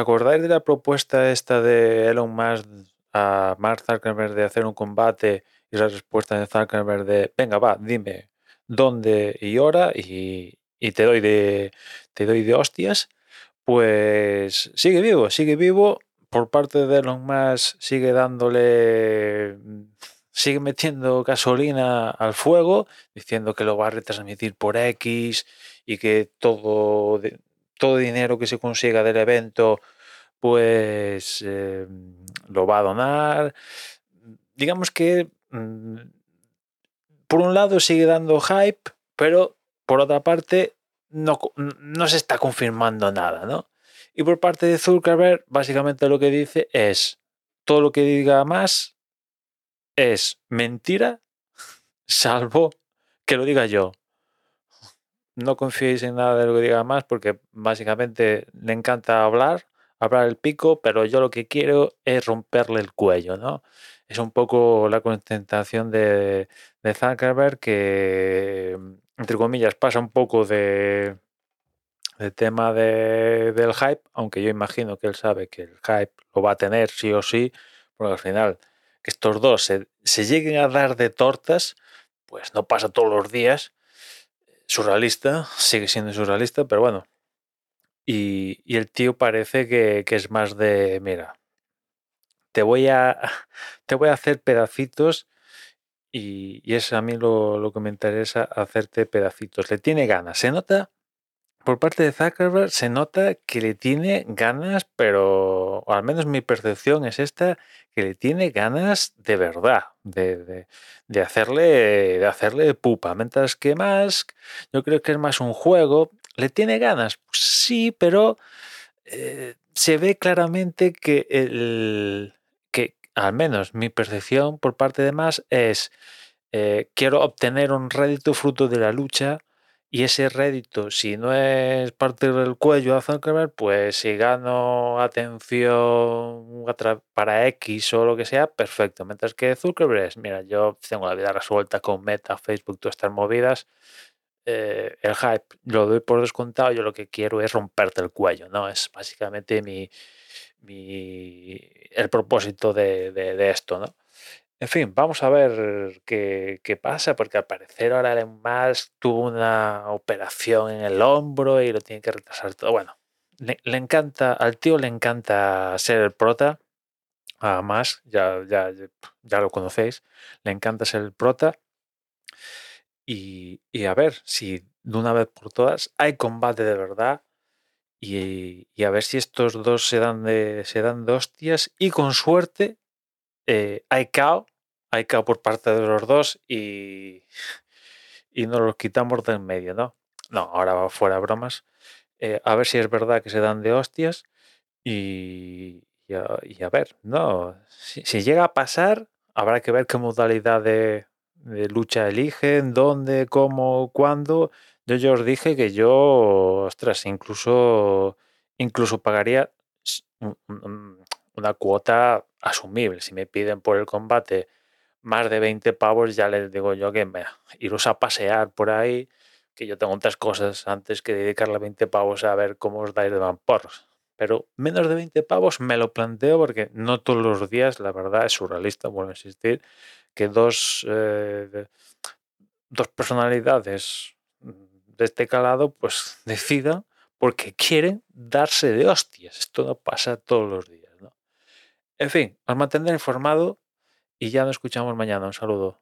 acordáis de la propuesta esta de Elon Musk a Mark Zuckerberg de hacer un combate y la respuesta de Zuckerberg de, venga, va, dime dónde y hora y, te doy de te doy de hostias, pues sigue vivo, sigue vivo. Por parte de Elon Musk sigue dándole sigue metiendo gasolina al fuego, diciendo que lo va a retransmitir por X y que todo, todo dinero que se consiga del evento, pues em, lo va a donar. Digamos que mm, por un lado sigue dando hype, pero por otra parte no, no se está confirmando nada, ¿no? Y por parte de Zuckerberg, básicamente lo que dice es todo lo que diga más es mentira, salvo que lo diga yo. No confiéis en nada de lo que diga más porque básicamente le encanta hablar, hablar el pico, pero yo lo que quiero es romperle el cuello, ¿no? Es un poco la concentración de, de Zuckerberg que, entre comillas, pasa un poco de, de tema de, del hype, aunque yo imagino que él sabe que el hype lo va a tener sí o sí, porque al final que estos dos se, lleguen a dar de tortas, pues no pasa todos los días. Surrealista, sigue siendo surrealista, pero bueno. Y, el tío parece que, es más de, mira, te voy a, te voy a hacer pedacitos y, y es a mí lo, lo, que me interesa, hacerte pedacitos. Le tiene ganas, se nota por parte de Zuckerberg se nota que le tiene ganas, pero al menos mi percepción es esta, que le tiene ganas de verdad, de, hacerle, de hacerle pupa. Mientras que más, yo creo que es más un juego. ¿Le tiene ganas? Sí, pero eh, se ve claramente que, el, que, al menos mi percepción por parte de más es, eh, quiero obtener un rédito fruto de la lucha y ese rédito, si no es parte del cuello a Zuckerberg, pues si gano atención para X o lo que sea, perfecto. Mientras que Zuckerberg es, mira, yo tengo la vida resuelta con Meta, Facebook, todas estas movidas. Eh, el hype lo doy por descontado, yo lo que quiero es romperte el cuello, ¿no? Es básicamente mi, el propósito de, de esto, ¿no? En fin, vamos a ver qué, pasa, porque al parecer ahora Elon Musk tuvo una operación en el hombro y lo tiene que retrasar todo. Bueno, le, encanta, al tío le encanta ser el prota. Además, ya, ya, ya lo conocéis, le encanta ser el prota. Y, a ver si de una vez por todas hay combate de verdad y, a ver si estos dos se dan de, se dan de hostias y con suerte eh, hay cao, hay cao por parte de los dos y, y nos los quitamos de en medio, ¿no? No, ahora va fuera bromas. Eh, a ver si es verdad que se dan de hostias y, y, a, ver, no, si, llega a pasar, habrá que ver qué modalidad de, lucha eligen, dónde, cómo, cuándo. Yo ya os dije que yo, ostras, incluso, incluso pagaría una cuota asumible. Si me piden por el combate más de 20 pavos, ya les digo yo que me, iros a pasear por ahí, que yo tengo otras cosas antes que dedicarle 20 pavos a ver cómo os dais de vamporos. Pero menos de 20 pavos me lo planteo porque no todos los días, la verdad, es surrealista, vuelvo a insistir, que dos, eh, dos personalidades de este calado pues decidan porque quieren darse de hostias. Esto no pasa todos los días. En fin, os mantendré informado y ya nos escuchamos mañana. Un saludo.